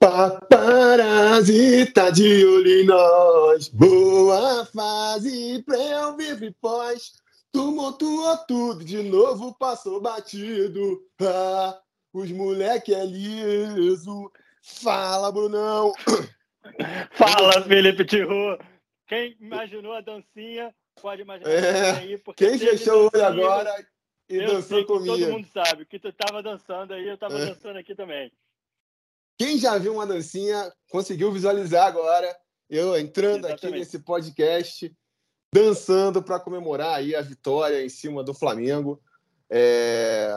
Paparazita de olho em nós, boa fase pra eu viver pós. Tumultuou tudo, de novo passou batido. Ah, os moleque é liso. Fala, Brunão. Fala, Felipe Tiru. Quem imaginou a dancinha, pode imaginar é, aí. Porque quem fechou o olho agora e dançou comigo. Todo mundo sabe que tu tava dançando aí, eu tava é. dançando aqui também. Quem já viu uma dancinha conseguiu visualizar agora eu entrando Exatamente. aqui nesse podcast, dançando para comemorar aí a vitória em cima do Flamengo. É...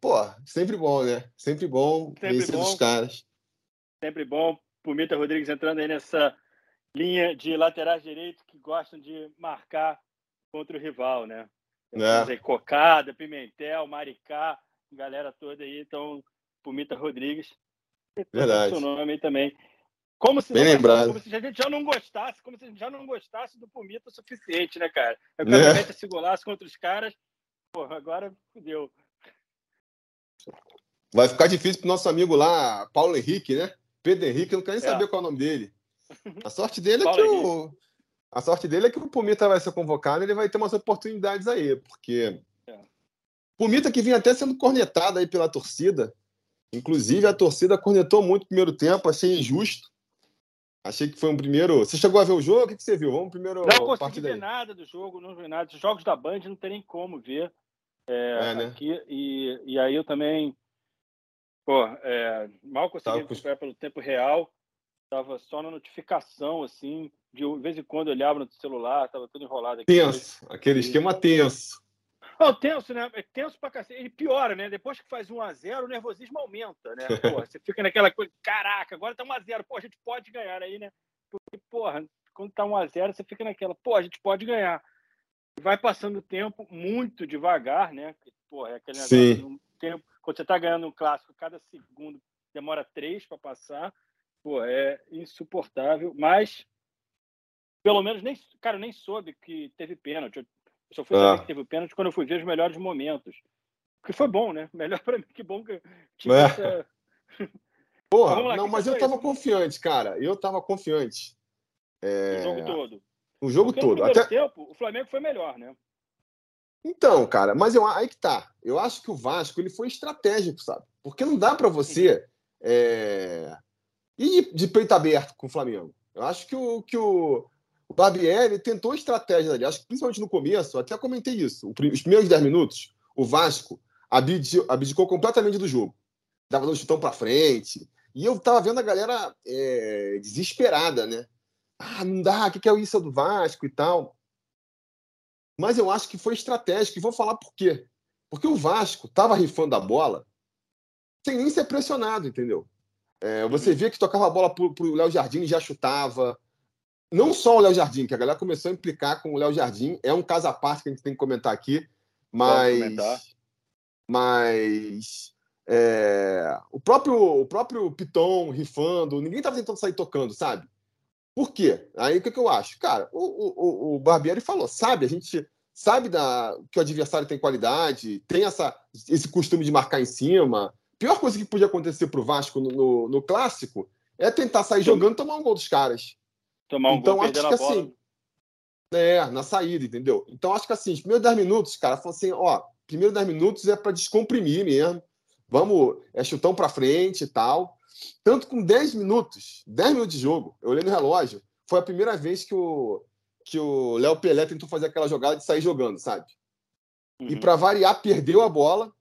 Pô, sempre bom, né? Sempre bom sempre bom. os caras. Sempre bom. Pumita Rodrigues entrando aí nessa linha de laterais direitos que gostam de marcar contra o rival, né? É. Aí, Cocada, Pimentel, Maricá, galera toda aí. Então, Pumita Rodrigues Verdade. seu nome também. Como se, Bem não, lembrado. como se a gente já não gostasse, como se a gente já não gostasse do Pumita o suficiente, né, cara? Eu quero é. esse golaço contra os caras. Porra, agora fudeu. Vai ficar difícil pro nosso amigo lá, Paulo Henrique, né? Pedro Henrique, eu não quero nem é. saber qual é o nome dele. A sorte dele é que o. A sorte dele é que o Pumita vai ser convocado e ele vai ter umas oportunidades aí, porque. É. Pumita que vinha até sendo cornetado aí pela torcida, Inclusive, a torcida cornetou muito no primeiro tempo, achei injusto. Achei que foi um primeiro. Você chegou a ver o jogo? O que, você viu? Vamos primeiro. Não consegui ver nada do jogo, não vi nada. Os jogos da Band não tem nem como ver é, é, né? aqui. E, e aí eu também. Pô, é, mal consegui acompanhar pelo tempo real. Tava só na notificação, assim. De vez em quando eu olhava no celular, tava tudo enrolado aqui. Tenso, aquele esquema tenso. Não, tenso, né? É tenso pra cacete. Ele piora, né? Depois que faz 1x0, o nervosismo aumenta, né? Porra, você fica naquela coisa, caraca, agora tá 1x0, pô, a gente pode ganhar aí, né? Porque, porra, quando tá 1x0, você fica naquela, pô, a gente pode ganhar. Vai passando o tempo muito devagar, né? Porra, é aquele negócio, tempo, quando você tá ganhando um clássico, cada segundo demora três para passar, pô, é insuportável, mas pelo menos nem, cara, nem soube que teve pênalti. Eu só fui saber ah. que teve o pênalti quando eu fui ver os melhores momentos. Que foi bom, né? Melhor para mim, que bom que tinha é. essa... Porra, lá, não, mas eu tava isso? confiante, cara. Eu tava confiante. É... O jogo todo. O jogo Porque todo. No Até... tempo, o Flamengo foi melhor, né? Então, cara, mas eu, aí que tá. Eu acho que o Vasco ele foi estratégico, sabe? Porque não dá para você é... ir de peito aberto com o Flamengo. Eu acho que o, que o, o Barbieri tentou estratégia ali, acho que principalmente no começo, até comentei isso. Os primeiros 10 minutos, o Vasco abdicou completamente do jogo. Dava um chutão para frente. E eu tava vendo a galera é, desesperada, né? Ah, não dá, o que, que é isso do Vasco e tal. Mas eu acho que foi estratégico, e vou falar por quê. Porque o Vasco tava rifando a bola sem nem ser pressionado, entendeu? É, você via que tocava a bola pro Léo Jardim e já chutava não só o Léo Jardim, que a galera começou a implicar com o Léo Jardim, é um caso à parte que a gente tem que comentar aqui, mas. Mas. É, o, próprio, o próprio Piton rifando, ninguém estava tentando sair tocando, sabe? Por quê? Aí o que, que eu acho? Cara, o, o, o Barbieri falou, sabe, a gente sabe da, que o adversário tem qualidade, tem essa, esse costume de marcar em cima. Pior coisa que podia acontecer para o Vasco no, no, no, clássico é tentar sair jogando e tomar um gol dos caras. Tomar um então, gol, acho que assim, é, na saída, entendeu? Então, acho que assim, os primeiros 10 minutos, cara, falou assim, ó, primeiro 10 minutos é para descomprimir mesmo. Vamos, é chutão para frente e tal. Tanto com 10 minutos, 10 minutos de jogo, eu olhei no relógio, foi a primeira vez que o que o Léo Pelé tentou fazer aquela jogada de sair jogando, sabe? Uhum. E para variar, perdeu a bola.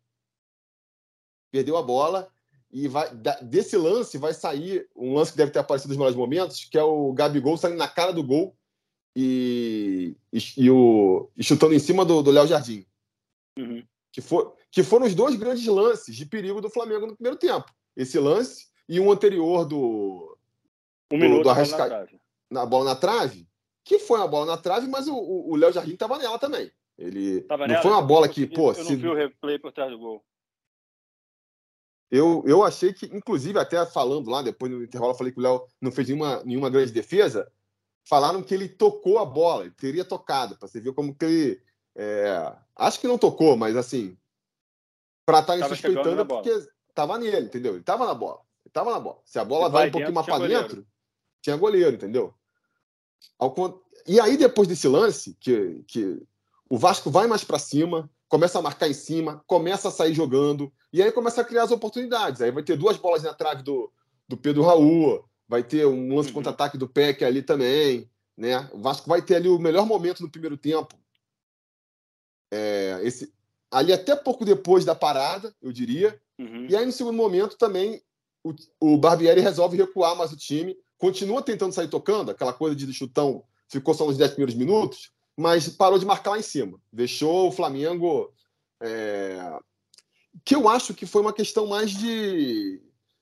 Perdeu a bola e vai, desse lance vai sair um lance que deve ter aparecido nos melhores momentos, que é o Gabigol saindo na cara do gol e, e, e o, e chutando em cima do Léo Jardim. Uhum. Que, for, que foram os dois grandes lances de perigo do Flamengo no primeiro tempo. Esse lance e um anterior do. Um do, minuto do Arrasca... na, na bola na trave, que foi uma bola na trave, mas o Léo Jardim estava nela também. Ele tava não nela, foi uma bola que, pô, eu se... não vi o replay por trás do gol. Eu, eu achei que, inclusive, até falando lá, depois no intervalo, eu falei que o Léo não fez nenhuma, nenhuma grande defesa. Falaram que ele tocou a bola, ele teria tocado, para você ver como que ele. É, acho que não tocou, mas assim. Para estar tá suspeitando é porque estava nele, entendeu? Ele estava na bola. Ele tava na bola. Se a bola vai, vai um pouquinho mais para dentro, tinha goleiro, entendeu? E aí, depois desse lance, que, que o Vasco vai mais para cima, começa a marcar em cima, começa a sair jogando, e aí começa a criar as oportunidades. Aí vai ter duas bolas na trave do, do Pedro Raul, vai ter um lance uhum. contra-ataque do Peck ali também. Né? O Vasco vai ter ali o melhor momento no primeiro tempo. É, esse, ali até pouco depois da parada, eu diria. Uhum. E aí, no segundo momento, também o, o Barbieri resolve recuar mais o time, continua tentando sair tocando, aquela coisa de chutão ficou só nos 10 primeiros minutos, mas parou de marcar lá em cima. Deixou o Flamengo. É... Que eu acho que foi uma questão mais de.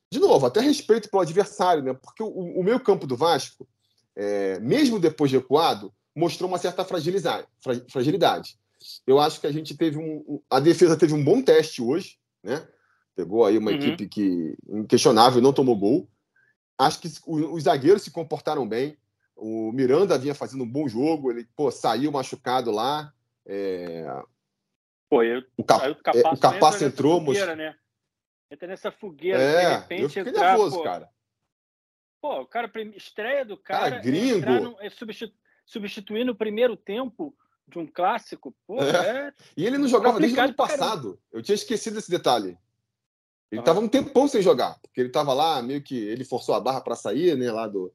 De novo, até respeito pelo adversário, né? Porque o, o meio campo do Vasco, é... mesmo depois de recuado, mostrou uma certa fragilidade. fragilidade. Eu acho que a gente teve um. A defesa teve um bom teste hoje, né? Pegou aí uma uhum. equipe que inquestionável não tomou gol. Acho que os zagueiros se comportaram bem. O Miranda vinha fazendo um bom jogo, ele pô, saiu machucado lá. É... Pô, eu, o, Cap... é, o Capasso entrou. Fogueira, né? Entra nessa fogueira, é, de repente. Eu entrar, nervoso, pô... cara. Pô, o cara, estreia do cara. cara gringo. No, é substitu... substituir no primeiro tempo de um clássico, pô, é. é... E ele não jogava desde o ano passado. Eu tinha esquecido esse detalhe. Ele estava um tempão sem jogar, porque ele estava lá, meio que ele forçou a barra para sair, né, lá do,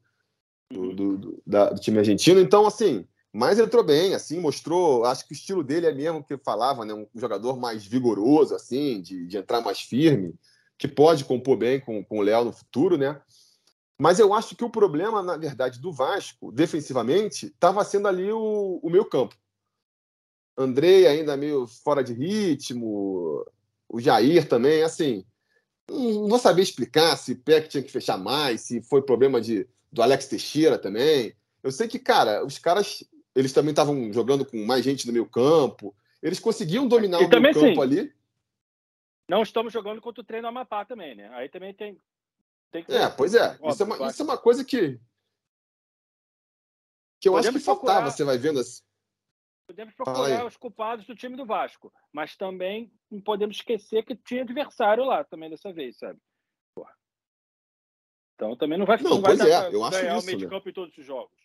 do, do, da, do, time argentino. Então, assim, mas entrou bem, assim, mostrou. Acho que o estilo dele é mesmo que falava, né? Um jogador mais vigoroso, assim, de, de entrar mais firme, que pode compor bem com, com o Léo no futuro, né? Mas eu acho que o problema, na verdade, do Vasco, defensivamente, estava sendo ali o, o meu campo. Andrei ainda meio fora de ritmo, o Jair também, assim. Não vou saber explicar se Peck tinha que fechar mais, se foi problema de do Alex Teixeira também. Eu sei que, cara, os caras, eles também estavam jogando com mais gente no meio campo. Eles conseguiam dominar e o meio campo sim. ali. Não estamos jogando contra o treino Amapá também, né? Aí também tem. tem que... É, pois é. Óbvio, isso, é uma, isso é uma coisa que. Que eu Podemos acho que faltava, procurar... você vai vendo assim. Podemos procurar os culpados do time do Vasco, mas também não podemos esquecer que tinha adversário lá também dessa vez, sabe? Então também não vai, não, não vai dar é, eu ganhar acho o meio de né? campo em todos os jogos.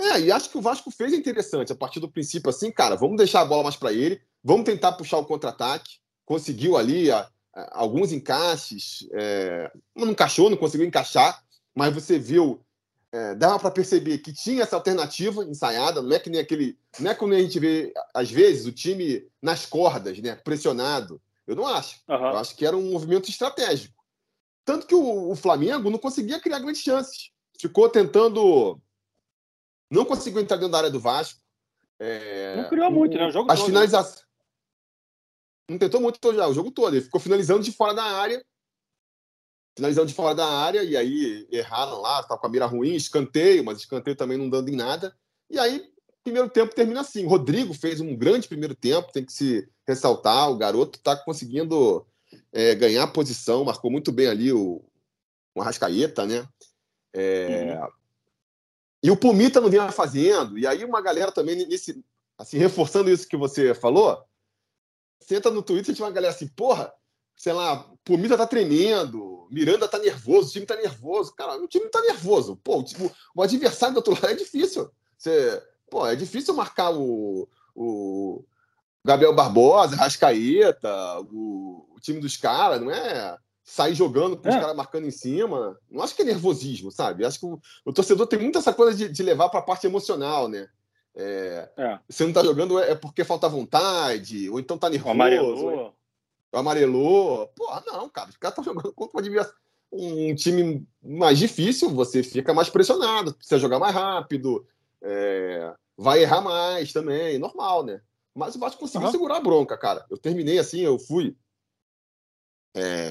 É, e acho que o Vasco fez interessante a partir do princípio assim, cara, vamos deixar a bola mais para ele, vamos tentar puxar o contra-ataque. Conseguiu ali a, a, alguns encaixes, é, não encaixou, não conseguiu encaixar, mas você viu, é, dava para perceber que tinha essa alternativa ensaiada, não é que nem aquele, não é como a gente vê às vezes o time nas cordas, né, pressionado. Eu não acho. Uhum. Eu acho que era um movimento estratégico. Tanto que o, o Flamengo não conseguia criar grandes chances. Ficou tentando. Não conseguiu entrar dentro da área do Vasco. É... Não criou muito, né? O jogo As todo, finalizações. Não tentou muito já, o jogo todo. Ele ficou finalizando de fora da área. Finalizando de fora da área, e aí erraram lá, estava com a mira ruim, escanteio, mas escanteio também não dando em nada. E aí, primeiro tempo termina assim. O Rodrigo fez um grande primeiro tempo, tem que se ressaltar. O garoto está conseguindo é, ganhar posição, marcou muito bem ali o, o Arrascaeta, né? É, uhum. E o Pumita não vinha fazendo, e aí uma galera também, nesse, assim, reforçando isso que você falou, senta no Twitter e tinha uma galera assim, porra, sei lá, Pumita tá tremendo, Miranda tá nervoso, o time tá nervoso. Cara, o time tá nervoso. Pô, o, tipo, o adversário do outro lado é difícil. Você, pô, é difícil marcar o, o, Gabriel Barbosa, Rascaeta, o, o time dos caras, não é sair jogando com é. os caras marcando em cima. Não acho que é nervosismo, sabe? Acho que o, o torcedor tem muito essa coisa de, de levar para a parte emocional, né? É, é. Você não tá jogando é, é porque falta vontade, ou então tá nervoso. O amarelou. O amarelou. Porra, não, cara. Os caras estão jogando contra um, um time mais difícil, você fica mais pressionado, precisa jogar mais rápido, é, vai errar mais também, normal, né? Mas o Vasco conseguiu uhum. segurar a bronca, cara. Eu terminei assim, eu fui. É...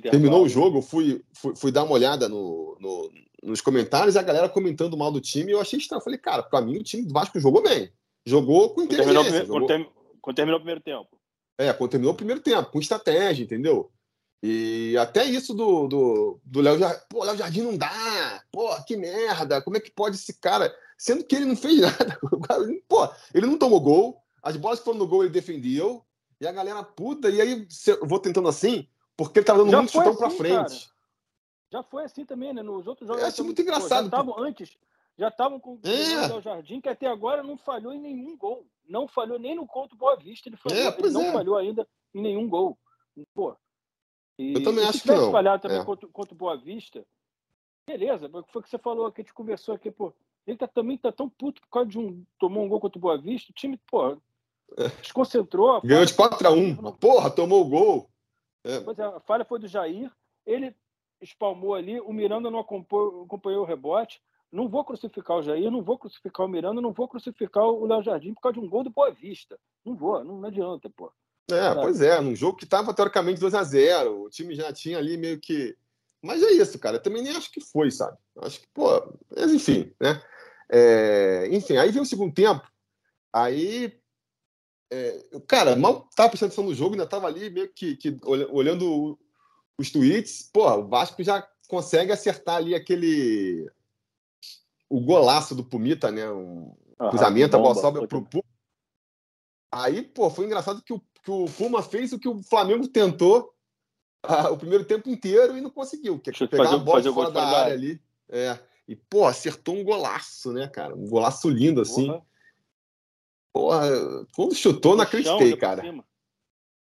Terminou o jogo, eu fui, fui, fui, dar uma olhada no, no, nos comentários e a galera comentando mal do time. Eu achei estranho. Eu falei, cara, pra mim o time do Vasco jogou bem. Jogou com inteligência. Quando terminou, jogou... Quando, quando terminou o primeiro tempo. É, quando terminou o primeiro tempo, com estratégia, entendeu? E até isso do, do, do Léo Jardim. Pô, Léo Jardim não dá. Pô, que merda. Como é que pode esse cara sendo que ele não fez nada. Pô, ele não tomou gol, as bolas que foram no gol ele defendeu, e a galera puta, e aí eu vou tentando assim, porque ele tava dando já muito chutão assim, pra frente. Cara. Já foi assim também, né? Nos outros jogos. Eu acho muito engraçado. já estavam antes, já estavam com é. o Jardim, que até agora não falhou em nenhum gol. Não falhou nem no contra Boa Vista, ele, falhou, é, ele não é. falhou ainda em nenhum gol. Pô. E, eu também acho que não. falhar também é. contra, contra o Boa Vista, beleza, foi o que você falou, que a gente conversou aqui, pô. Ele tá, também tá tão puto por causa de um. Tomou um gol contra o Boa Vista, o time, pô, desconcentrou. Ganhou de 4x1. Porra, tomou o gol. É. Pois é, a falha foi do Jair. Ele espalmou ali, o Miranda não acompanhou, acompanhou o rebote. Não vou crucificar o Jair, não vou crucificar o Miranda, não vou crucificar o Léo Jardim por causa de um gol do Boa Vista. Não vou, não, não adianta, pô. É, pois é, num jogo que estava teoricamente 2 a 0 o time já tinha ali meio que. Mas é isso, cara. Eu também nem acho que foi, sabe? Acho que, pô, mas enfim, né? É... Enfim, aí veio o segundo tempo, aí. É... Cara, mal tava prestando atenção no jogo, ainda tava ali meio que, que olhando os tweets. Pô, o Vasco já consegue acertar ali aquele. O golaço do Pumita, né? Um cruzamento, a bola sobe pro. Aí, pô, foi engraçado que o que o Puma fez o que o Flamengo tentou ah, o primeiro tempo inteiro e não conseguiu, que é pegar fazer, a bola de fora da área, área ali. É. E, pô, acertou um golaço, né, cara? Um golaço lindo, assim. Porra, porra quando chutou, não acreditei, cara.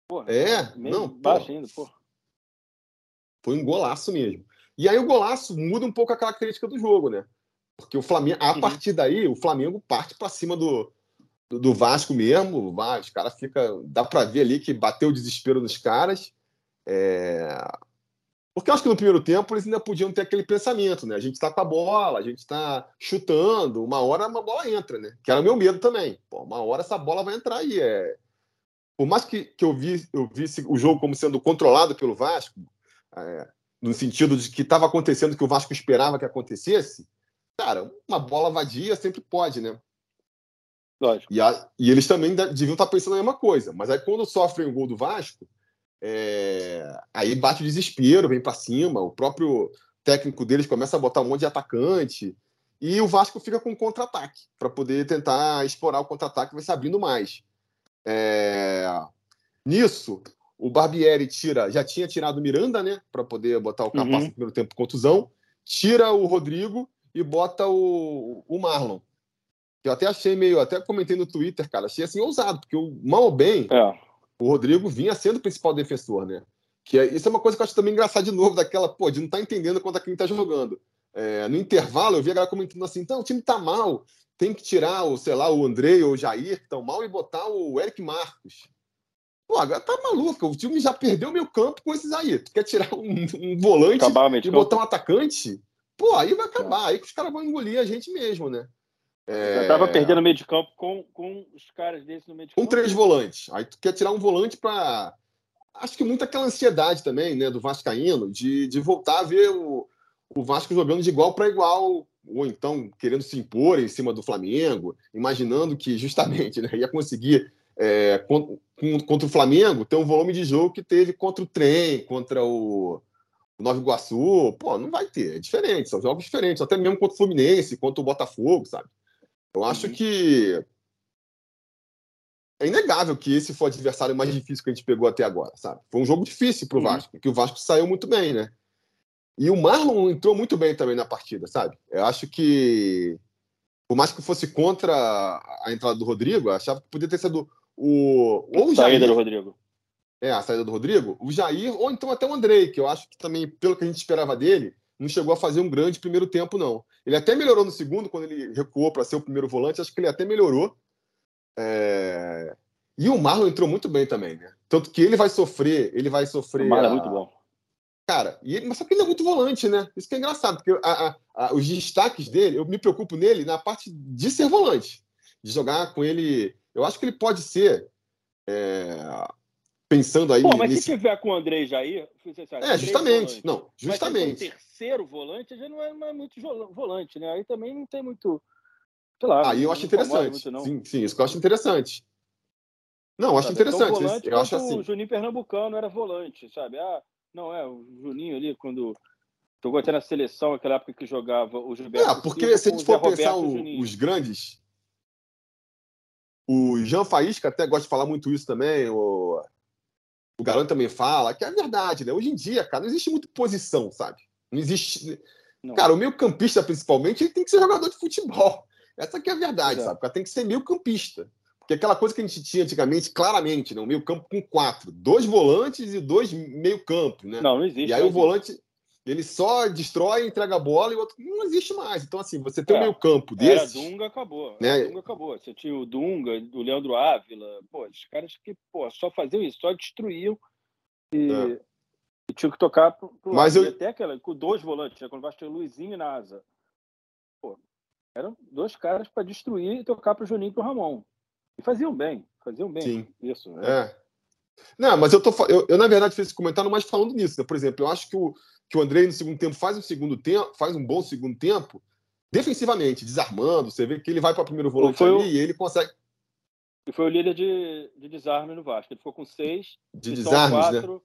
Porra, é, não, baixo ainda, porra. Foi um golaço mesmo. E aí o golaço muda um pouco a característica do jogo, né? Porque o Flamengo, a uhum. partir daí, o Flamengo parte para cima do, do, Vasco mesmo, os caras fica, dá para ver ali que bateu o desespero dos caras. É... Porque eu acho que no primeiro tempo eles ainda podiam ter aquele pensamento, né? A gente está com a bola, a gente está chutando, uma hora uma bola entra, né? Que era o meu medo também. Pô, uma hora essa bola vai entrar aí. É... Por mais que, que eu, vi, eu visse o jogo como sendo controlado pelo Vasco, é... no sentido de que estava acontecendo o que o Vasco esperava que acontecesse, cara, uma bola vadia sempre pode, né? Lógico. E, a, e eles também deviam estar pensando a mesma coisa. Mas aí quando sofrem o gol do Vasco, é, aí bate o desespero, vem para cima, o próprio técnico deles começa a botar um monte de atacante. E o Vasco fica com contra-ataque, para poder tentar explorar o contra-ataque, vai se abrindo mais. É, nisso, o Barbieri tira, já tinha tirado o Miranda, né, para poder botar o Capasso uhum. no primeiro tempo contusão, tira o Rodrigo e bota o, o Marlon eu até achei meio, até comentei no Twitter, cara, achei assim ousado, porque o mal ou bem, é. o Rodrigo vinha sendo o principal defensor, né? Que é, isso é uma coisa que eu acho também engraçado de novo, daquela, pô, de não estar tá entendendo quanto a quem tá jogando. É, no intervalo, eu vi a galera comentando assim, então, o time tá mal, tem que tirar, o, sei lá, o Andrei ou o Jair, que estão mal, e botar o Eric Marcos. Pô, agora tá maluco, o time já perdeu meio campo com esses aí. Tu quer tirar um, um volante e botar um atacante? Pô, aí vai acabar, aí que os caras vão engolir a gente mesmo, né? É... tava perdendo meio de campo com, com os caras desses no meio de campo. Com três volantes. Aí tu quer tirar um volante para. Acho que muita aquela ansiedade também, né, do Vascaíno, de, de voltar a ver o, o Vasco jogando de igual para igual, ou então querendo se impor em cima do Flamengo, imaginando que justamente né, ia conseguir é, contra o Flamengo ter um volume de jogo que teve contra o Trem, contra o Nova Iguaçu. Pô, não vai ter, é diferente, são jogos diferentes, até mesmo contra o Fluminense, contra o Botafogo, sabe? Eu acho uhum. que é inegável que esse foi o adversário mais difícil que a gente pegou até agora, sabe? Foi um jogo difícil para o uhum. Vasco, porque o Vasco saiu muito bem, né? E o Marlon entrou muito bem também na partida, sabe? Eu acho que, por mais que fosse contra a entrada do Rodrigo, eu achava que podia ter sido o. Ou o saída do Rodrigo. É, a saída do Rodrigo, o Jair, ou então até o Andrei, que eu acho que também, pelo que a gente esperava dele, não chegou a fazer um grande primeiro tempo, não. Ele até melhorou no segundo, quando ele recuou para ser o primeiro volante, acho que ele até melhorou. É... E o Marlon entrou muito bem também, né? Tanto que ele vai sofrer, ele vai sofrer. O Marlon a... é muito bom. Cara, e ele, mas só que ele é muito volante, né? Isso que é engraçado, porque a, a, os destaques dele, eu me preocupo nele na parte de ser volante, de jogar com ele. Eu acho que ele pode ser é, pensando aí. Pô, mas nesse... se tiver com o André Jair. É, justamente. Não, justamente. Mas, terceiro volante já não é, não é, muito volante, né? Aí também não tem muito. Sei lá. Aí eu acho interessante. Muito, sim, sim, isso que eu acho interessante. Não, eu acho sabe, interessante. Então, volante, eu acho assim. O Juninho Pernambucano era volante, sabe? Ah, não é, o Juninho ali, quando. Jogou até na seleção, aquela época que jogava o Gilberto. É, porque se a gente for pensar o, os grandes. O Jean Faísca até gosta de falar muito isso também. O, o Galão também fala, que é verdade, né? Hoje em dia, cara, não existe muita posição, sabe? Não existe. Não. Cara, o meio campista, principalmente, ele tem que ser jogador de futebol. Essa que é a verdade, é. sabe? O cara tem que ser meio campista. Porque aquela coisa que a gente tinha antigamente, claramente, né? um meio campo com quatro. Dois volantes e dois meio campo, né? Não, não existe. E aí o volante, ele só destrói, entrega a bola e o outro não existe mais. Então, assim, você tem é, um meio campo desse... Era Dunga, acabou. Né? Dunga acabou. Você tinha o Dunga, o Leandro Ávila, pô, os caras que, pô, só faziam isso, só destruíam e... É. e tinham que tocar pro, pro Mas eu... até aquela, com dois volantes, né? Quando vai ter o Luizinho e Nasa. Pô, eram dois caras para destruir e tocar pro Juninho e pro Ramon. E faziam bem, faziam bem Sim. isso. Né? É. Não, mas eu tô eu, eu, na verdade fiz esse comentário mais falando nisso, né? Por exemplo, eu acho que o, que o Andrei no segundo tempo faz um segundo tempo, faz um bom segundo tempo, defensivamente, desarmando, você vê que ele vai para o primeiro volante ali o... e ele consegue. E foi o líder de, de desarme no Vasco. Ele ficou com seis. De desarmes, né? quatro...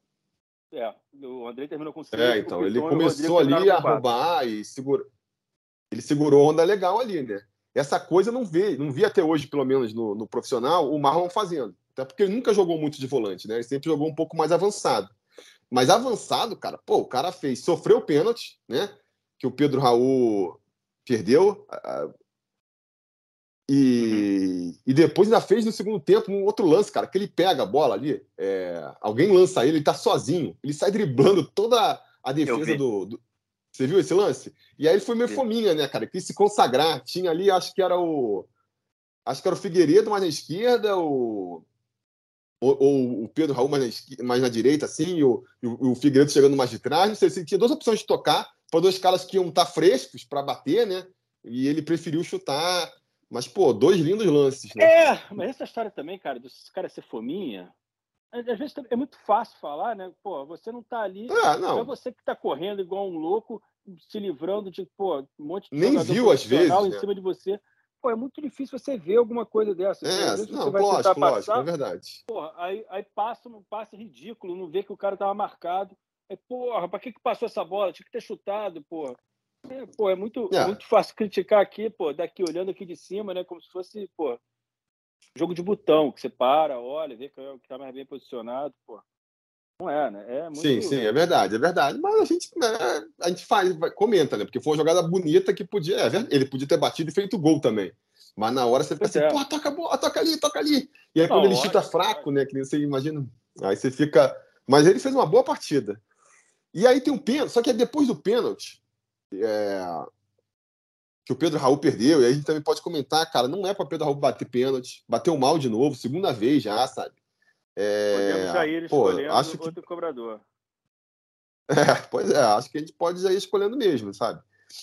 né? É, o Andrei terminou com seis. É, então, ele começou ali a roubar e segurou. Ele segurou onda legal ali, né? Essa coisa não vi, não vi até hoje, pelo menos no, no profissional, o Marlon fazendo. Até porque ele nunca jogou muito de volante, né? Ele sempre jogou um pouco mais avançado. Mas avançado, cara, pô, o cara fez, sofreu o pênalti, né? Que o Pedro Raul perdeu. E, uhum. e depois ainda fez no segundo tempo um outro lance, cara, que ele pega a bola ali, é, alguém lança ele, ele tá sozinho, ele sai driblando toda a defesa do, do, Você viu esse lance? E aí ele foi meio fominha, né, cara? Quis se consagrar. Tinha ali, acho que era o. Acho que era o Figueiredo mais na esquerda, o ou, ou o Pedro Raul mais na, mais na direita, assim, e o, o, o Figueiredo chegando mais de trás. Não sei se tinha duas opções de tocar, para dois caras que iam estar frescos para bater, né? E ele preferiu chutar. Mas, pô, dois lindos lances, né? É, mas essa história também, cara, desse cara ser fominha, às vezes é muito fácil falar, né? Pô, você não tá ali. É, não. é você que tá correndo igual um louco, se livrando de, pô, um monte de Nem viu às vezes. em né? cima de você pô, é muito difícil você ver alguma coisa dessa. É, não, lógico, lógico, é verdade. Porra, aí, aí passa um passe ridículo, não vê que o cara tava marcado. É, porra, pra que, que passou essa bola? Tinha que ter chutado, porra. É, pô, é muito, é. muito fácil criticar aqui, pô, daqui, olhando aqui de cima, né? Como se fosse, pô, jogo de botão, que você para, olha, vê que tá mais bem posicionado, pô. Não é, né? É muito... Sim, sim, é verdade, é verdade. Mas a gente, né, a gente faz, comenta, né? Porque foi uma jogada bonita que podia. É, ele podia ter batido e feito gol também. Mas na hora você fica assim, é. pô, toca a bola, toca ali, toca ali. E aí, quando ele chuta fraco, né? Que você imagina. Aí você fica. Mas ele fez uma boa partida. E aí tem um pênalti, só que é depois do pênalti. É... Que o Pedro Raul perdeu, e aí a gente também pode comentar, cara, não é para Pedro Raul bater pênalti, bateu mal de novo, segunda vez já, sabe? É, Podemos já ir pô, acho que... outro cobrador. É, pois é, acho que a gente pode já ir escolhendo mesmo, sabe?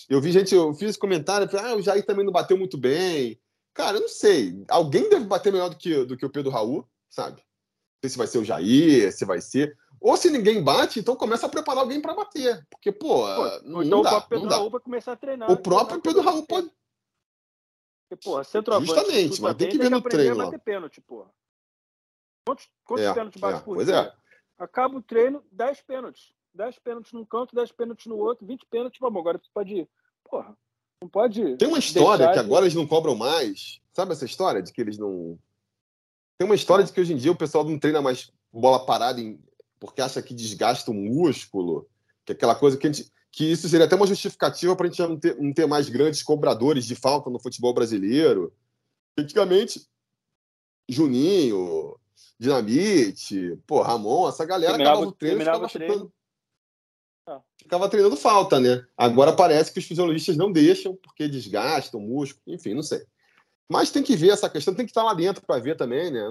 Eu vi gente, eu fiz comentário, ah, o Jair também não bateu muito bem. Cara, eu não sei. Alguém deve bater melhor do que, do que o Pedro Raul, sabe? Não sei se vai ser o Jair, se vai ser. Ou se ninguém bate, então começa a preparar alguém para bater. Porque, pô, pô não, então dá, o Pedro não dá. Raul vai começar a treinar. O próprio Pedro Raul pode. Porque, porra, centroavante. Justamente, mas tem que ver no treino. Bater pênalti, porra. Quantos, quantos é, pênaltis bate é, por pois dia? É. Acaba o treino, 10 pênaltis. 10 pênaltis num canto, 10 pênaltis no outro, 20 pênaltis, vamos, agora você pode ir. Porra, não pode. Tem uma história que de... agora eles não cobram mais. Sabe essa história de que eles não. Tem uma história de que hoje em dia o pessoal não treina mais bola parada em... porque acha que desgasta o músculo, que é aquela coisa que a gente. Que isso seria até uma justificativa para a gente não ter, não ter mais grandes cobradores de falta no futebol brasileiro. Antigamente, Juninho, Dinamite, pô, Ramon, essa galera terminava, acabava o treino e ficava treino. Ah. Ficava treinando falta, né? Agora parece que os fisiologistas não deixam, porque desgastam o músculo, enfim, não sei. Mas tem que ver essa questão, tem que estar lá dentro para ver também, né?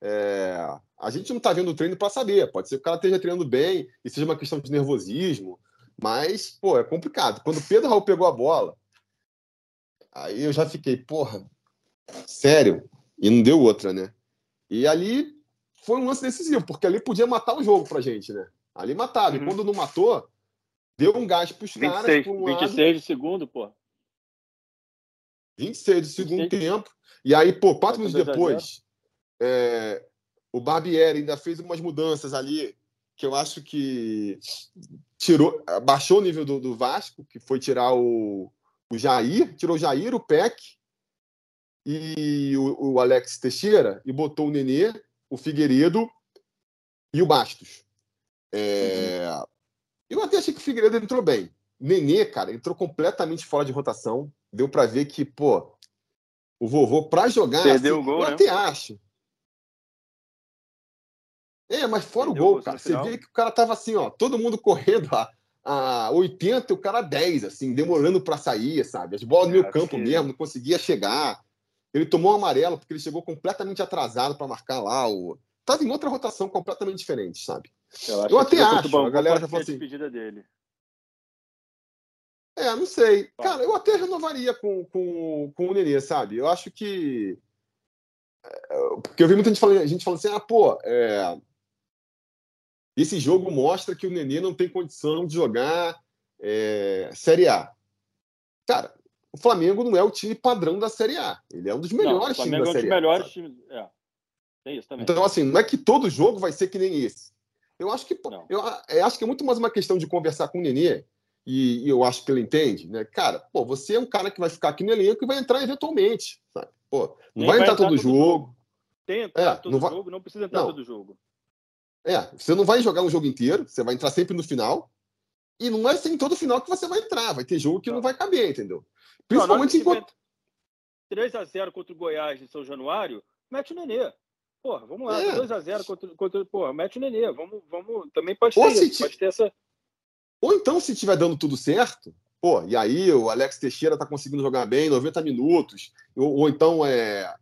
É, a gente não está vendo o treino para saber. Pode ser que o cara esteja treinando bem e seja uma questão de nervosismo, mas, pô, é complicado. Quando o Pedro Raul pegou a bola, aí eu já fiquei, porra, sério? E não deu outra, né? E ali foi um lance decisivo, porque ali podia matar o jogo pra gente, né? Ali matava. Uhum. E quando não matou, deu um gás pros 26, caras. Um 26 lado, de segundo, pô. 26 de segundo 26. tempo. E aí, pô, quatro minutos depois, é, o Barbieri ainda fez umas mudanças ali que eu acho que tirou, baixou o nível do, do Vasco, que foi tirar o, o Jair, tirou o Jair, o Peck e o, o Alex Teixeira e botou o Nenê o Figueiredo e o Bastos. É... Uhum. Eu até achei que o Figueiredo entrou bem. Nenê, cara, entrou completamente fora de rotação. Deu para ver que, pô, o vovô, para jogar. Perdeu assim, o gol, eu né? até acho. É, mas fora Perdeu o gol, cara. Você vê que o cara tava assim, ó, todo mundo correndo a, a 80 e o cara a 10, assim, demorando para sair, sabe? As bolas no meio campo que... mesmo, não conseguia chegar. Ele tomou um amarelo porque ele chegou completamente atrasado para marcar lá. O... Tava em outra rotação completamente diferente, sabe? Eu, eu até acho. A galera já falou assim. Dele. É, não sei. Cara, eu até renovaria com, com, com o Nenê, sabe? Eu acho que. É, porque eu vi muita gente falando, gente falando assim: ah, pô, é... esse jogo mostra que o Nenê não tem condição de jogar é... Série A. Cara, o Flamengo não é o time padrão da Série A. Ele é um dos melhores não, times da é um Série A. melhores times. É. é isso também. Então, assim, não é que todo jogo vai ser que nem esse. Eu acho que, eu, eu acho que é muito mais uma questão de conversar com o Nenê e, e, eu acho que ele entende, né? Cara, pô, você é um cara que vai ficar aqui no elenco e vai entrar eventualmente, sabe? Pô, não vai, vai, entrar, todo, jogo. jogo. Tem entrar é, todo não vai... jogo, não precisa entrar não. todo jogo. É, você não vai jogar um jogo inteiro, você vai entrar sempre no final. E não é assim todo final que você vai entrar, vai ter jogo que não, não vai caber, entendeu? Principalmente não, enquanto 3 a 0 contra o Goiás em São Januário, mete o Nenê. Porra, vamos lá, é. 2 a 0 contra, contra porra, mete o Nenê. Vamos, vamos, também pode ter, pode ter essa ou então, se estiver dando tudo certo, pô, e aí o Alex Teixeira tá conseguindo jogar bem, 90 minutos, ou, ou então é.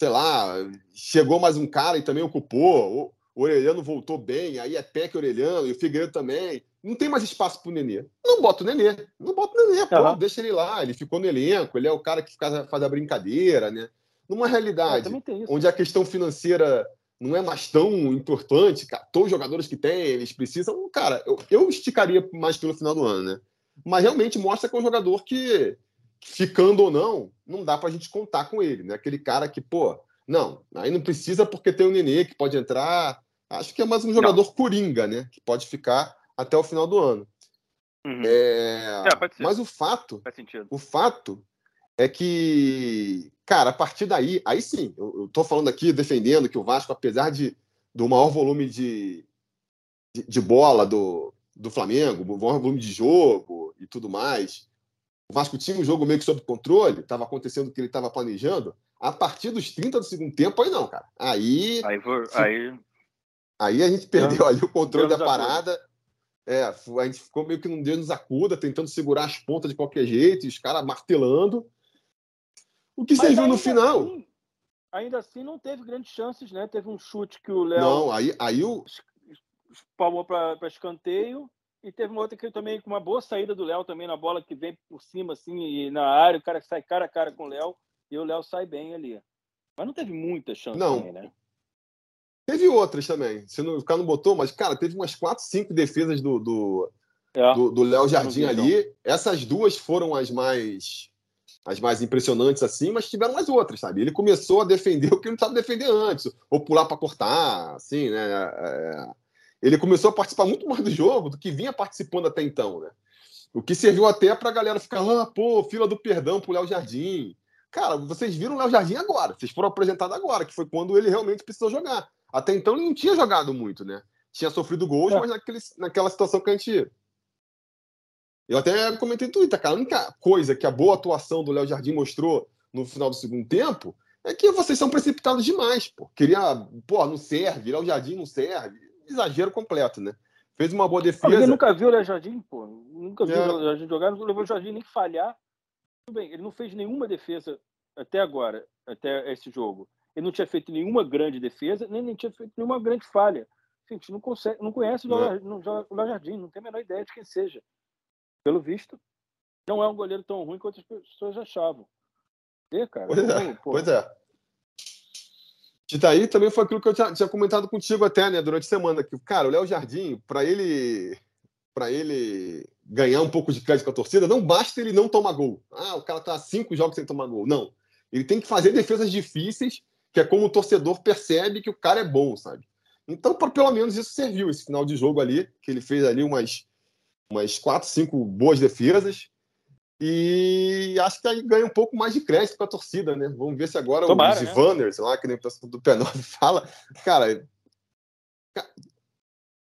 Sei lá, chegou mais um cara e também ocupou, o Orelhano voltou bem, aí é Peck Orelhano, e o Figueiredo também. Não tem mais espaço pro Nenê. Não bota o Nenê. Não bota o Nenê, uhum. pô, deixa ele lá. Ele ficou no elenco, ele é o cara que faz a brincadeira, né? Numa realidade onde a questão financeira não é mais tão importante, cara. Todos os jogadores que tem, eles precisam. Cara, eu, eu esticaria mais pelo final do ano, né? Mas realmente mostra que é um jogador que, ficando ou não, não dá pra gente contar com ele, né? Aquele cara que, pô, não, aí não precisa porque tem o Nenê que pode entrar. Acho que é mais um jogador não. coringa, né? Que pode ficar até o final do ano. Uhum. É... É, mas o fato, o fato é que, cara, a partir daí, aí sim, eu, eu tô falando aqui defendendo que o Vasco, apesar de do maior volume de, de, de bola do, do Flamengo, o maior volume de jogo e tudo mais, o Vasco tinha um jogo meio que sob controle, estava acontecendo o que ele estava planejando. A partir dos 30 do segundo tempo, aí não, cara. Aí. Aí, aí... aí a gente perdeu ali o controle da parada. É, a gente ficou meio que num Deus nos acuda, tentando segurar as pontas de qualquer jeito, e os caras martelando. O que você viu no final? Assim, ainda assim, não teve grandes chances, né? Teve um chute que o Léo. Não, aí, aí o. Palmou para escanteio. E teve uma outra que também, com uma boa saída do Léo também na bola que vem por cima, assim, e na área, o cara sai cara a cara com o Léo e o Léo sai bem ali. Mas não teve muita chance não. também, né? Teve outras também. Você não, o cara não botou, mas, cara, teve umas quatro, cinco defesas do, do, é. do Léo Jardim ali. Essas duas foram as mais as mais impressionantes assim, mas tiveram mais outras, sabe? Ele começou a defender o que não sabe defender antes, ou pular para cortar, assim, né? É... Ele começou a participar muito mais do jogo do que vinha participando até então, né? O que serviu até para a galera ficar, ah, pô, fila do perdão pro Léo Jardim. Cara, vocês viram o Léo Jardim agora, vocês foram apresentados agora, que foi quando ele realmente precisou jogar. Até então ele não tinha jogado muito, né? Tinha sofrido gols, é. mas naquele, naquela situação que a gente eu até comentei no Twitter, cara. A única coisa que a boa atuação do Léo Jardim mostrou no final do segundo tempo é que vocês são precipitados demais, pô. Queria, pô, não serve, Léo Jardim não serve. Exagero completo, né? Fez uma boa defesa. Ele nunca viu o Léo Jardim, pô. Nunca viu é. o Léo Jardim jogar, não levou o Jardim nem falhar. Tudo bem, ele não fez nenhuma defesa até agora, até esse jogo. Ele não tinha feito nenhuma grande defesa, nem, nem tinha feito nenhuma grande falha. Gente, não, consegue, não conhece o Léo Jardim, não tem a menor ideia de quem seja pelo visto, não é um goleiro tão ruim quanto as pessoas achavam. E, cara, pois, é, pois é. E daí também foi aquilo que eu tinha, tinha, comentado contigo até, né, durante a semana, que, cara, o Léo Jardim, para ele para ele ganhar um pouco de crédito com a torcida, não basta ele não tomar gol. Ah, o cara tá cinco jogos sem tomar gol. Não. Ele tem que fazer defesas difíceis, que é como o torcedor percebe que o cara é bom, sabe? Então, por, pelo menos isso serviu, esse final de jogo ali, que ele fez ali umas umas quatro, cinco boas defesas. E acho que aí ganha um pouco mais de crédito para a torcida, né? Vamos ver se agora Tomara, os né? Lá, que nem o do P9 fala, cara,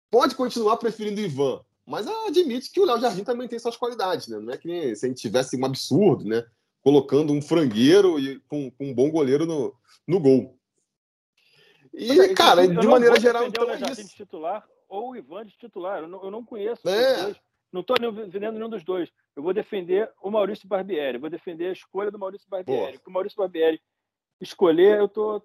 pode continuar preferindo o Ivan, mas admite que o Léo Jardim também tem suas qualidades, né? Não é que nem se a gente tivesse um absurdo, né? Colocando um frangueiro e com, com um bom goleiro no, no gol. E, é, cara, de maneira geral, então é isso. De titular ou o Ivan de titular. Eu não, eu não conheço. É. Não estou defendendo nenhum dos dois. Eu vou defender o Maurício Barbieri. Vou defender a escolha do Maurício Barbieri. O Maurício Barbieri escolher, eu tô.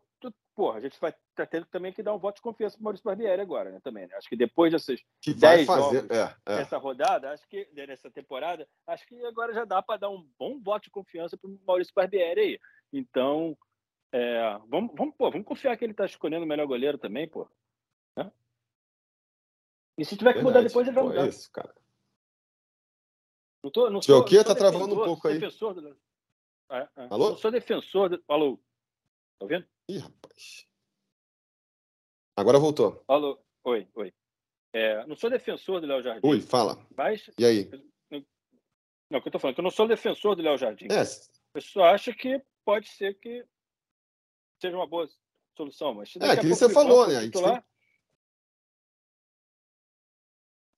Porra, a gente vai tá tendo também que dar um voto de confiança pro Maurício Barbieri agora, né? Também, né? Acho que depois dessas que 10 fazer, jogos é, é. rodada, acho que nessa temporada, acho que agora já dá para dar um bom voto de confiança pro Maurício Barbieri aí. Então, é, vamos, vamos, pô, vamos confiar que ele está escolhendo o melhor goleiro também, pô. Né? E se tiver que Verdade, mudar depois, ele vai mudar. É isso, cara. Não tô, não sou, tá travando um pouco aí. Do... É, é. Alô? Não sou defensor. Do... Alô? Tá ouvindo? Ih, rapaz. Agora voltou. Alô? Oi, oi. É, não sou defensor do Léo Jardim. Oi, fala. Mas... E aí? Não, o que eu tô falando, que eu não sou defensor do Léo Jardim. É. Eu só acho que pode ser que seja uma boa solução. Mas é, que você falou, né? Titular,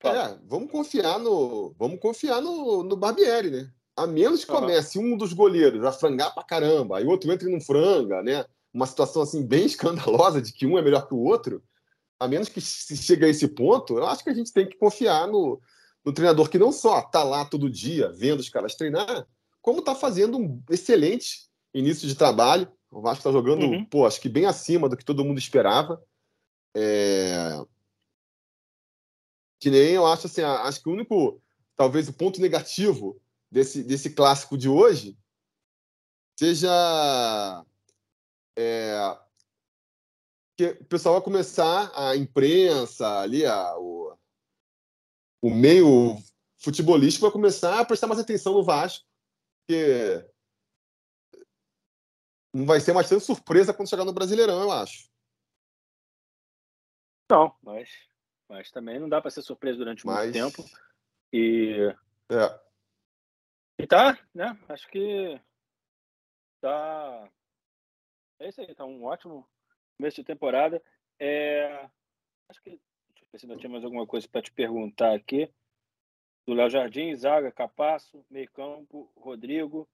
É, vamos confiar no, vamos confiar no, no Barbieri, né? A menos que comece um dos goleiros a frangar pra caramba, aí o outro entra não franga, né? Uma situação assim bem escandalosa de que um é melhor que o outro. A menos que se chegue a esse ponto, eu acho que a gente tem que confiar no, no treinador que não só tá lá todo dia vendo os caras treinar, como tá fazendo um excelente início de trabalho. O Vasco tá jogando, uhum. pô, acho que bem acima do que todo mundo esperava. É que nem eu acho assim, acho que o único, talvez o ponto negativo desse, desse clássico de hoje seja é, que o pessoal vai começar, a imprensa ali, a, o, o meio futebolístico vai começar a prestar mais atenção no Vasco, porque não vai ser mais tão surpresa quando chegar no Brasileirão, eu acho. Não, mas mas também não dá para ser surpresa durante muito Mas... tempo. E. É. E tá, né? Acho que tá. É isso aí, tá um ótimo começo de temporada. É... Acho que. Deixa eu ver se não tinha mais alguma coisa para te perguntar aqui. Do Léo Jardim, Zaga, Capasso, Meio Campo, Rodrigo,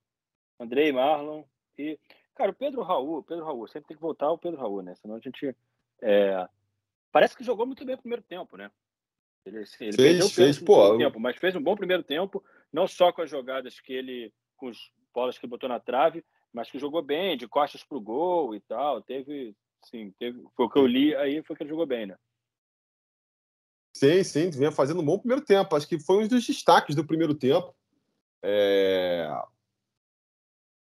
Andrei Marlon e. Cara, o Pedro Raul, Pedro Raul, sempre tem que voltar o Pedro Raul, né? Senão a gente. É Parece que jogou muito bem o primeiro tempo, né? Ele, ele fez, fez, pô. Tempo, mas fez um bom primeiro tempo, não só com as jogadas que ele, com os bolas que ele botou na trave, mas que jogou bem, de costas pro gol e tal. Teve, sim, teve, foi o que eu li aí, foi que ele jogou bem, né? Sim, sim, vinha fazendo um bom primeiro tempo. Acho que foi um dos destaques do primeiro tempo. É...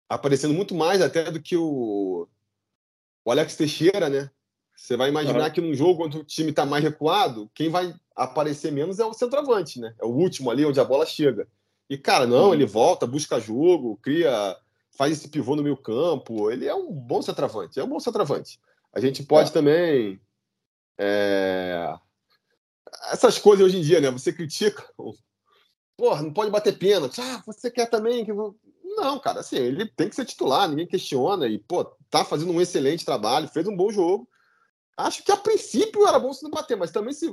Aparecendo muito mais até do que o, o Alex Teixeira, né? Você vai imaginar uhum. que num jogo onde o time está mais recuado, quem vai aparecer menos é o centroavante, né? É o último ali onde a bola chega. E, cara, não, uhum. ele volta, busca jogo, cria, faz esse pivô no meio campo. Ele é um bom centroavante, é um bom centroavante. A gente pode é. também. É... Essas coisas hoje em dia, né? Você critica. Porra, não pode bater pênalti. Ah, você quer também que. Não, cara, assim, ele tem que ser titular, ninguém questiona. E, pô, tá fazendo um excelente trabalho, fez um bom jogo. Acho que a princípio era bom se não bater, mas também se,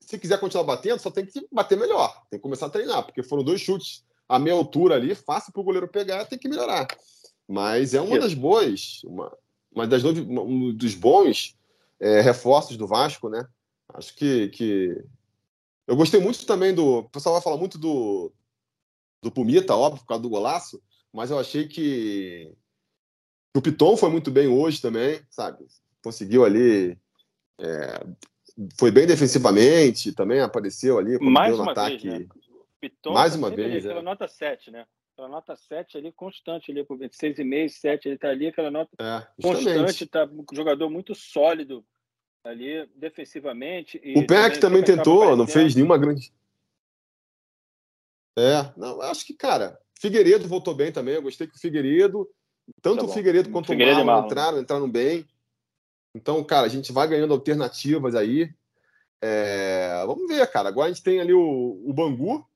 se quiser continuar batendo, só tem que bater melhor. Tem que começar a treinar, porque foram dois chutes a meia altura ali, fácil para o goleiro pegar, tem que melhorar. Mas é uma das boas, uma, uma das um dos bons é, reforços do Vasco, né? Acho que, que eu gostei muito também do. O pessoal vai falar muito do, do Pumita, óbvio, por causa do golaço, mas eu achei que, que o Piton foi muito bem hoje também, sabe? Conseguiu ali é, foi bem defensivamente, também apareceu ali mais uma ataque. Vez, né? Piton mais uma vez. Ali, é. nota 7, né? Aquela nota 7 ali constante ali, por 6,5, 7, ele tá ali, aquela nota é, constante, tá um jogador muito sólido ali defensivamente. o Peck também, também tentou, não fez nenhuma grande. É, não, acho que, cara, Figueiredo voltou bem também. Eu gostei que o Figueiredo, tanto tá o Figueiredo quanto Figueiredo o Marlon entraram, entraram bem. Então, cara, a gente vai ganhando alternativas aí. É... Vamos ver, cara. Agora a gente tem ali o, o Bangu,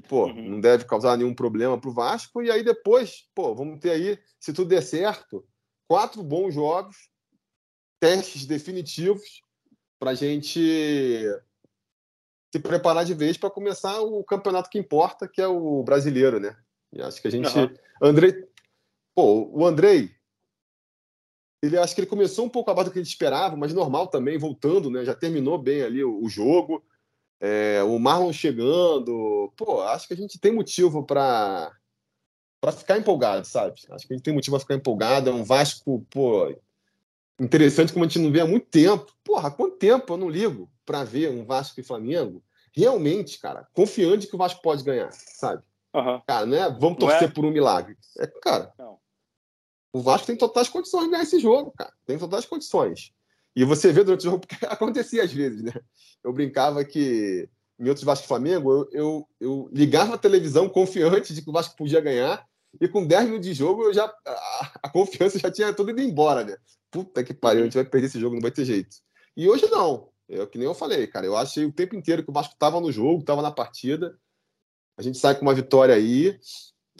pô, uhum. não deve causar nenhum problema pro Vasco. E aí depois, pô, vamos ter aí, se tudo der certo, quatro bons jogos, testes definitivos para a gente se preparar de vez para começar o campeonato que importa, que é o brasileiro, né? E acho que a gente. Uhum. Andrei. Pô, o Andrei. Ele acho que ele começou um pouco abaixo do que a gente esperava, mas normal também, voltando, né? Já terminou bem ali o, o jogo. É, o Marlon chegando. Pô, acho que a gente tem motivo para para ficar empolgado, sabe? Acho que a gente tem motivo para ficar empolgado. É um Vasco, pô, interessante como a gente não vê há muito tempo. Porra, há quanto tempo eu não ligo para ver um Vasco e Flamengo? Realmente, cara, confiante que o Vasco pode ganhar, sabe? Uhum. Cara, né? Vamos torcer é? por um milagre. É, cara, não. o Vasco tem totais condições de ganhar esse jogo, cara. Tem totais condições. E você vê durante o jogo, porque acontecia às vezes, né? Eu brincava que em outros Vasco Flamengo, eu, eu, eu ligava a televisão confiante de que o Vasco podia ganhar e com 10 minutos de jogo, eu já, a, a, confiança já tinha tudo ido embora, né? Puta que pariu, a gente vai perder esse jogo, não vai ter jeito. E hoje não. É que nem eu falei, cara. Eu achei o tempo inteiro que o Vasco estava no jogo, estava na partida. A gente sai com uma vitória aí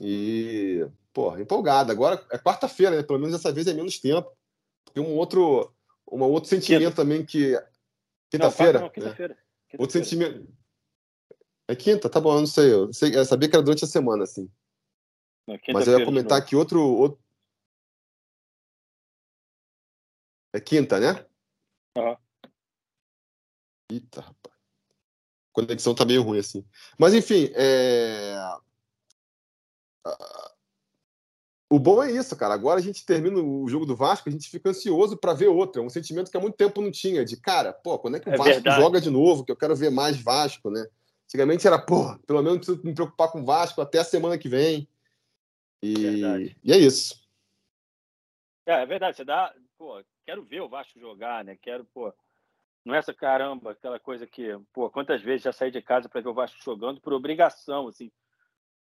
e, pô, empolgado. Agora é quarta-feira, né? Pelo menos dessa vez é menos tempo. Tem um outro, um outro sentimento quinta. também que. Quinta-feira? Quinta-feira. Né? Quinta outro sentimento. É quinta? Tá bom, eu não sei. Eu, sei, eu sabia que era durante a semana, assim. Mas eu ia comentar aqui outro, outro. É quinta, né? Uhum. Eita, rapaz. A conexão tá meio ruim assim. Mas enfim, é... o bom é isso, cara. Agora a gente termina o jogo do Vasco, a gente fica ansioso para ver outro. É um sentimento que há muito tempo não tinha. De cara, pô, quando é que o é Vasco verdade. joga de novo? Que eu quero ver mais Vasco, né? Antigamente era, pô, pelo menos preciso me preocupar com o Vasco até a semana que vem. E, e é isso. É, é verdade. Você dá. Pô, quero ver o Vasco jogar, né? Quero, pô. Não é essa caramba, aquela coisa que, pô, quantas vezes já saí de casa para ver o Vasco jogando por obrigação, assim.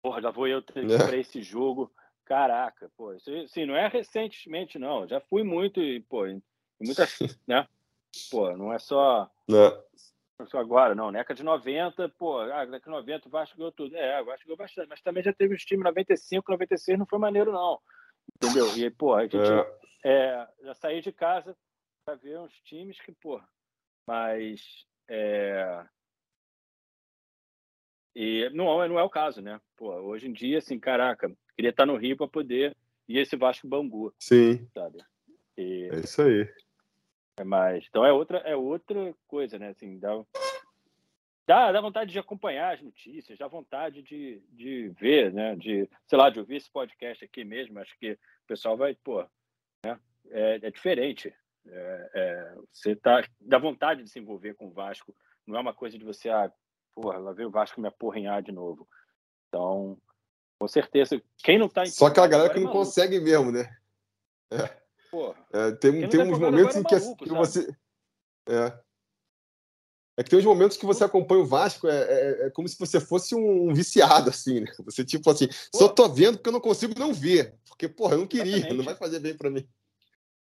Porra, já vou eu é. para esse jogo. Caraca, pô, isso, assim, não é recentemente, não. Já fui muito e, pô, em muitas, né? Pô, não é só. Não agora, não, década de 90, pô, ah, década de 90 o Vasco ganhou tudo. É, o Vasco ganhou bastante, mas também já teve os times 95, 96, não foi maneiro, não. Entendeu? E, pô, a gente é. É, já saí de casa para ver uns times que, pô, mas. É... E não, não é o caso, né? Pô, hoje em dia, assim, caraca, queria estar no Rio para poder ir esse Vasco Bangu. Sim. Sabe? E... É isso aí. É mais. Então é outra, é outra coisa, né? Assim, dá, dá, dá vontade de acompanhar as notícias, dá vontade de, de ver, né? De, sei lá, de ouvir esse podcast aqui mesmo. Acho que o pessoal vai, pô, né? É, é diferente. É, é, você tá, dá vontade de se envolver com o Vasco. Não é uma coisa de você, ah, porra, lá veio o Vasco me aporrinhar de novo. Então, com certeza, quem não tá Só aquela galera que é não consegue mesmo, né? É. É, tem tem uns momentos em que, maluco, que você. É. É que tem uns momentos que você acompanha o Vasco, é, é, é como se você fosse um viciado, assim, né? Você, tipo assim, Pô. só tô vendo porque eu não consigo não ver. Porque, porra, eu não queria, Exatamente. não vai fazer bem para mim.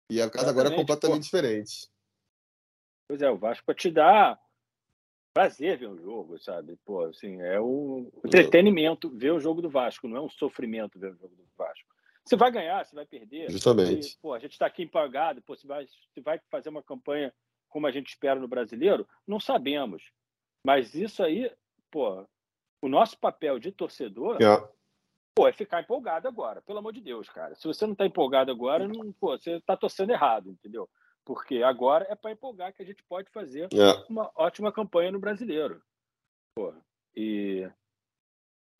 E a casa agora é completamente Pô. diferente. Pois é, o Vasco para te dar prazer ver o jogo, sabe? Pô, assim, é o entretenimento ver o jogo do Vasco, não é um sofrimento ver o jogo do Vasco. Você vai ganhar, você vai perder. Justamente. E, pô, a gente está aqui empolgado, pô, você vai, você vai fazer uma campanha como a gente espera no brasileiro? Não sabemos. Mas isso aí, pô, o nosso papel de torcedor yeah. É. pô, é ficar empolgado agora, pelo amor de Deus, cara. Se você não está empolgado agora, não, pô, você está torcendo errado, entendeu? Porque agora é para empolgar que a gente pode fazer yeah. uma ótima campanha no brasileiro. Pô, e.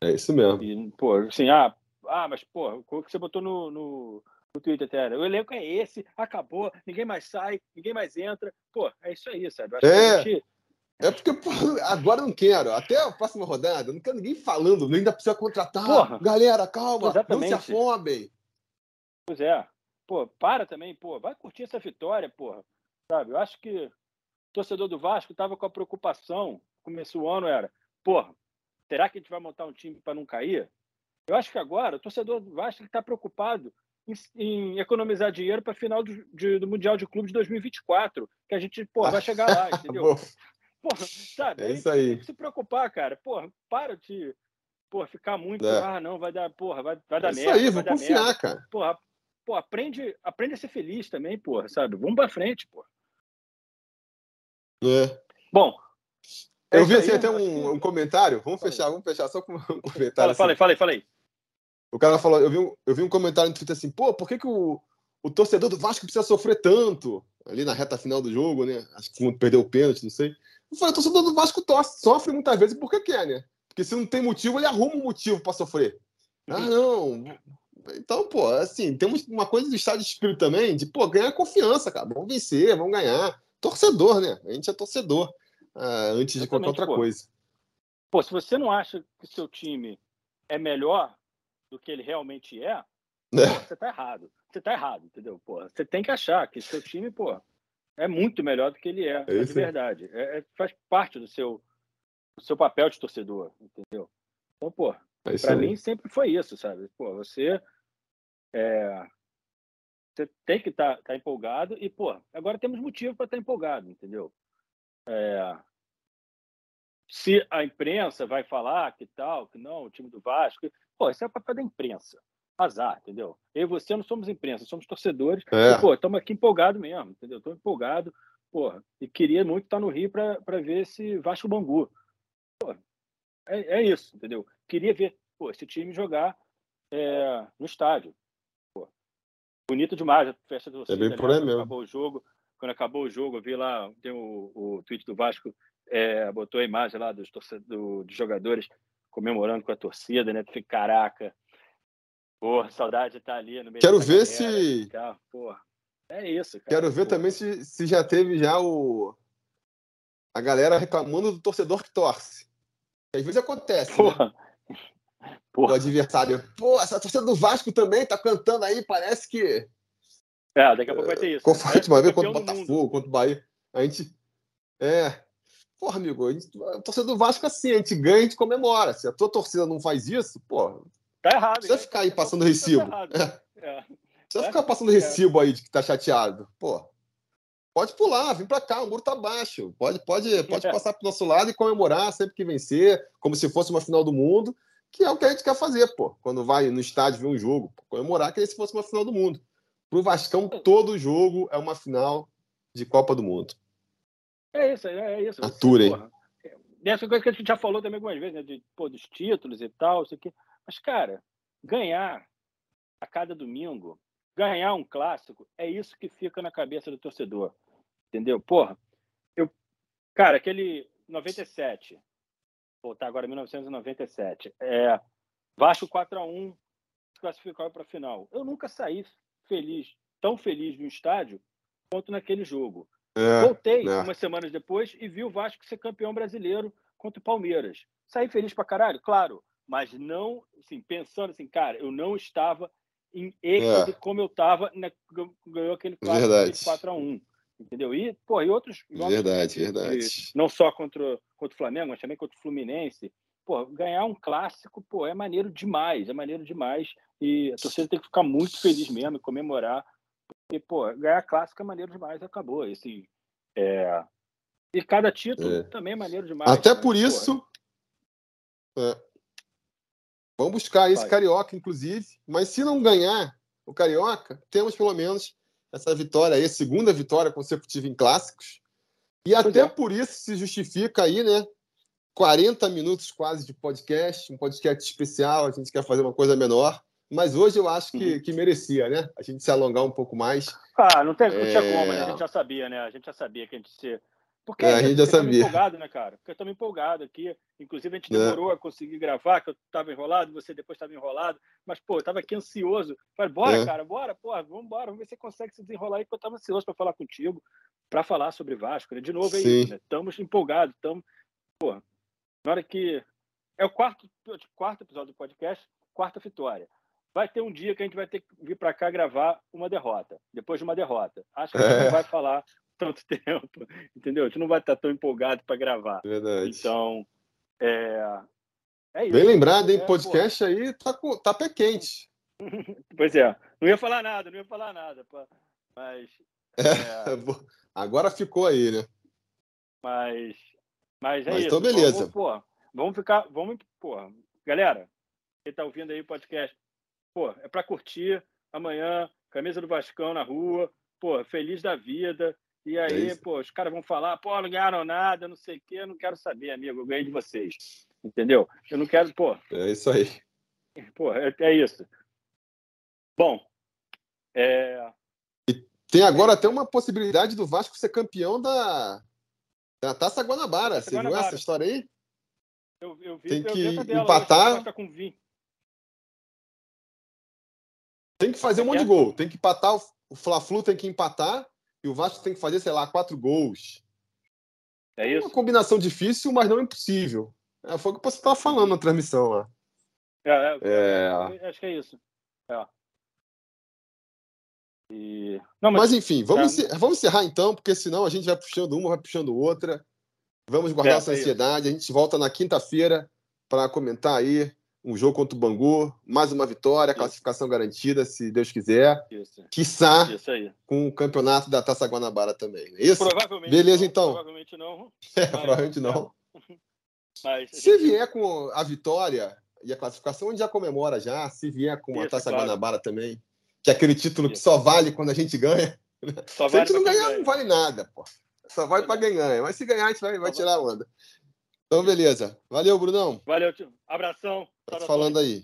É isso mesmo. E, pô, assim, ah, ah, mas, pô, o que você botou no, no, no Twitter até, o elenco é esse, acabou, ninguém mais sai, ninguém mais entra. Pô, é isso aí, sabe? é. Gente... É porque pô, agora eu não quero. Até a próxima rodada, eu não quero ninguém falando, ainda precisa contratar. Porra, Galera, calma, exatamente. não se afobem. Pois é. Pô, para também, pô, vai curtir essa vitória, porra. Sabe? Eu acho que o torcedor do Vasco tava com a preocupação, começou o ano, era, porra, será que a gente vai montar um time para não cair? Eu acho que agora o torcedor do Vasco está preocupado em, em, economizar dinheiro para a final do, de, do Mundial de Clube de 2024, que a gente pô, vai chegar lá, entendeu? porra, sabe? É isso aí. Tem que se preocupar, cara. Porra, para de porra, ficar muito. É. Ah, não, vai dar, porra, vai, vai dar é merda. Isso aí, vou confiar, merda. cara. Porra, porra, aprende, aprende a ser feliz também, porra, sabe? Vamos para frente, porra. É. Bom. Eu vi assim, até um, um, comentário. Vamos fechar, vamos fechar só com um comentário. Fala, assim. falei, falei, falei. O cara falou, eu vi um, eu vi um comentário no Twitter assim, pô, por que, que o, o torcedor do Vasco precisa sofrer tanto? Ali na reta final do jogo, né? Acho que perdeu o pênalti, não sei. Eu falei, o torcedor do Vasco torce, sofre muitas vezes porque quer, né? Porque se não tem motivo, ele arruma um motivo para sofrer. Ah, não. Então, pô, assim, temos uma coisa do estado de espírito também, de, pô, ganhar confiança, cara. Vamos vencer, vamos ganhar. Torcedor, né? A gente é torcedor ah, antes de qualquer outra pô. coisa. Pô, se você não acha que seu time é melhor do que ele realmente é, é. Pô, você tá errado. Você tá errado, entendeu? Pô, você tem que achar que seu time, pô, é muito melhor do que ele é, é de verdade. É, é, faz parte do seu, do seu papel de torcedor, entendeu? Então, pô, é para mim sempre foi isso, sabe? Pô, você é, você tem que estar tá, tá empolgado e, pô, agora temos motivo para estar tá empolgado, entendeu? É, se a imprensa vai falar que tal, que não, o time do Vasco, pô, isso é o papel da imprensa. Azar, entendeu? Eu e você não somos imprensa, somos torcedores. É. E, pô, estamos aqui empolgados mesmo, entendeu? Estou empolgado, pô, e queria muito estar no Rio para ver esse Vasco Bangu. Pô, é, é isso, entendeu? Queria ver pô, esse time jogar é, no estádio. Bonito demais a festa do É bem por aí mesmo. Acabou o jogo. Quando acabou o jogo, eu vi lá, tem o, o tweet do Vasco, é, botou a imagem lá dos, do, dos jogadores comemorando com a torcida, né? Fiquei, caraca, porra, saudade de estar ali no meio Quero ver se. porra. É isso, cara. Quero ver porra. também se, se já teve já o. A galera reclamando do torcedor que torce. Às vezes acontece. Né? Porra. Né? Porra. O adversário. Pô, essa torcida do Vasco também tá cantando aí, parece que. É, daqui a pouco vai ter isso. Qual foi a última vez contra o Botafogo, contra o Bahia? A gente. É. Porra, amigo, a, gente, a torcida do Vasco assim, a gente ganha, a gente comemora. Se a tua torcida não faz isso, pô. Tá errado. Precisa ficar aí passando recibo. Tá é. É. Precisa ficar passando recibo aí de que tá chateado. Pô. Pode pular, vem para cá, o muro tá baixo. Pode, pode, pode é. passar pro nosso lado e comemorar sempre que vencer, como se fosse uma final do mundo que é o que a gente quer fazer, pô. Quando vai no estádio ver um jogo, pô, comemorar que se fosse uma final do mundo. Pro Vascão, todo jogo é uma final de Copa do Mundo. É isso, é, é isso. Atura, hein? Essa coisa que a gente já falou também algumas vezes, né? De, pô, dos títulos e tal, isso aqui. Mas, cara, ganhar a cada domingo, ganhar um clássico, é isso que fica na cabeça do torcedor. Entendeu? Porra, eu. Cara, aquele 97, voltar agora 1997. É, Vasco 4 a 1 classificou para a final. Eu nunca saí feliz, tão feliz no estádio quanto naquele jogo. É, Voltei é. umas semanas depois e vi o Vasco ser campeão brasileiro contra o Palmeiras. Saí feliz para caralho, claro, mas não, assim, pensando assim, cara, eu não estava em êxtase é. como eu estava na, ganhou aquele 4 a 1 entendeu? E, pô, e outros Verdade, verdade. Não só contra, contra o Flamengo, mas também contra o Fluminense. Pô, ganhar um clássico, pô, é maneiro demais, é maneiro demais. E a torcida tem que ficar muito feliz mesmo e comemorar. Porque, pô, ganhar clássico é maneiro demais, acabou. Esse, é... E cada título é. também é maneiro demais. Até né? por isso. É. Vamos buscar esse Vai. Carioca, inclusive. Mas se não ganhar o Carioca, temos pelo menos essa vitória aí, segunda vitória consecutiva em clássicos. E até é. por isso se justifica aí, né? 40 minutos quase de podcast, um podcast especial, a gente quer fazer uma coisa menor. Mas hoje eu acho que, uhum. que merecia, né? A gente se alongar um pouco mais. Ah, não, tem, não tinha é... como, a gente já sabia, né? A gente já sabia que a gente ser porque é, a gente já sabia. empolgado, né, cara? Porque eu estava empolgado aqui. Inclusive, a gente é. demorou é. a conseguir gravar, que eu estava enrolado, você depois estava enrolado. Mas, pô, eu estava aqui ansioso. Falei, bora, é. cara, bora, porra, vamos embora, vamos ver se você consegue se desenrolar aí, porque eu estava ansioso para falar contigo, para falar sobre Vasco. Né? De novo, é isso, né? Estamos empolgados, estamos. Pô, na hora que. É o quarto, quarto episódio do podcast, quarta vitória. Vai ter um dia que a gente vai ter que vir para cá gravar uma derrota, depois de uma derrota. Acho que a gente é. vai falar tanto tempo, entendeu? A gente não vai estar tão empolgado para gravar. Verdade. Então, é, é isso. Bem lembrado, hein? É, Podcast pô. aí tá, tá pé quente. pois é. Não ia falar nada, não ia falar nada. Mas. É, é... Agora ficou aí, né? Mas. Mas é mas isso. Então, beleza. Vamos, pô, vamos ficar. Vamos, pô, galera, quem tá ouvindo aí o podcast, pô, é para curtir amanhã, camisa do Vascão na rua, pô, feliz da vida, E aí, é pô, os caras vão falar, pô, não ganharam nada, não sei o quê, eu não quero saber, amigo, eu ganhei de vocês. Entendeu? Eu não quero, pô. É isso aí. Pô, é, é isso. Bom, é... tem agora até uma possibilidade do Vasco ser campeão da, da Taça Guanabara. Taça Você Guanabara. viu essa história aí? Eu, eu vi, tem que eu empatar. Tá com tem que fazer um monte de gol. Tem que empatar. O Fla-Flu tem que empatar e o Vasco tem que fazer, sei lá, quatro gols. É isso. Uma combinação difícil, mas não impossível. É, foi o que você estava falando na transmissão lá. É, é, é, acho que é isso. É. E... Não, mas... mas... enfim, vamos, é. encerrar, vamos encerrar então, porque senão a gente vai puxando uma, vai puxando outra. Vamos guardar é, essa ansiedade. A gente volta na quinta-feira para comentar aí um jogo contra o Bangu, mais uma vitória, classificação garantida, se Deus quiser. Isso. Quiçá com o campeonato da Taça Guanabara também. É isso? Provavelmente Beleza, não, então. Provavelmente não. É, provavelmente não. Mas, se gente... vier com a vitória e a classificação, a gente já comemora já. Se vier com a Taça claro. Guanabara também, que é aquele título Isso. que só vale quando a gente ganha. Só se a gente não ganhar, ganha. não vale nada, pô. Só vale para quem ganha. Mas se ganhar, a gente vai, vai tirar a onda. Então, beleza. Valeu, Brunão. Valeu, tio. Abração. Tá falando aí.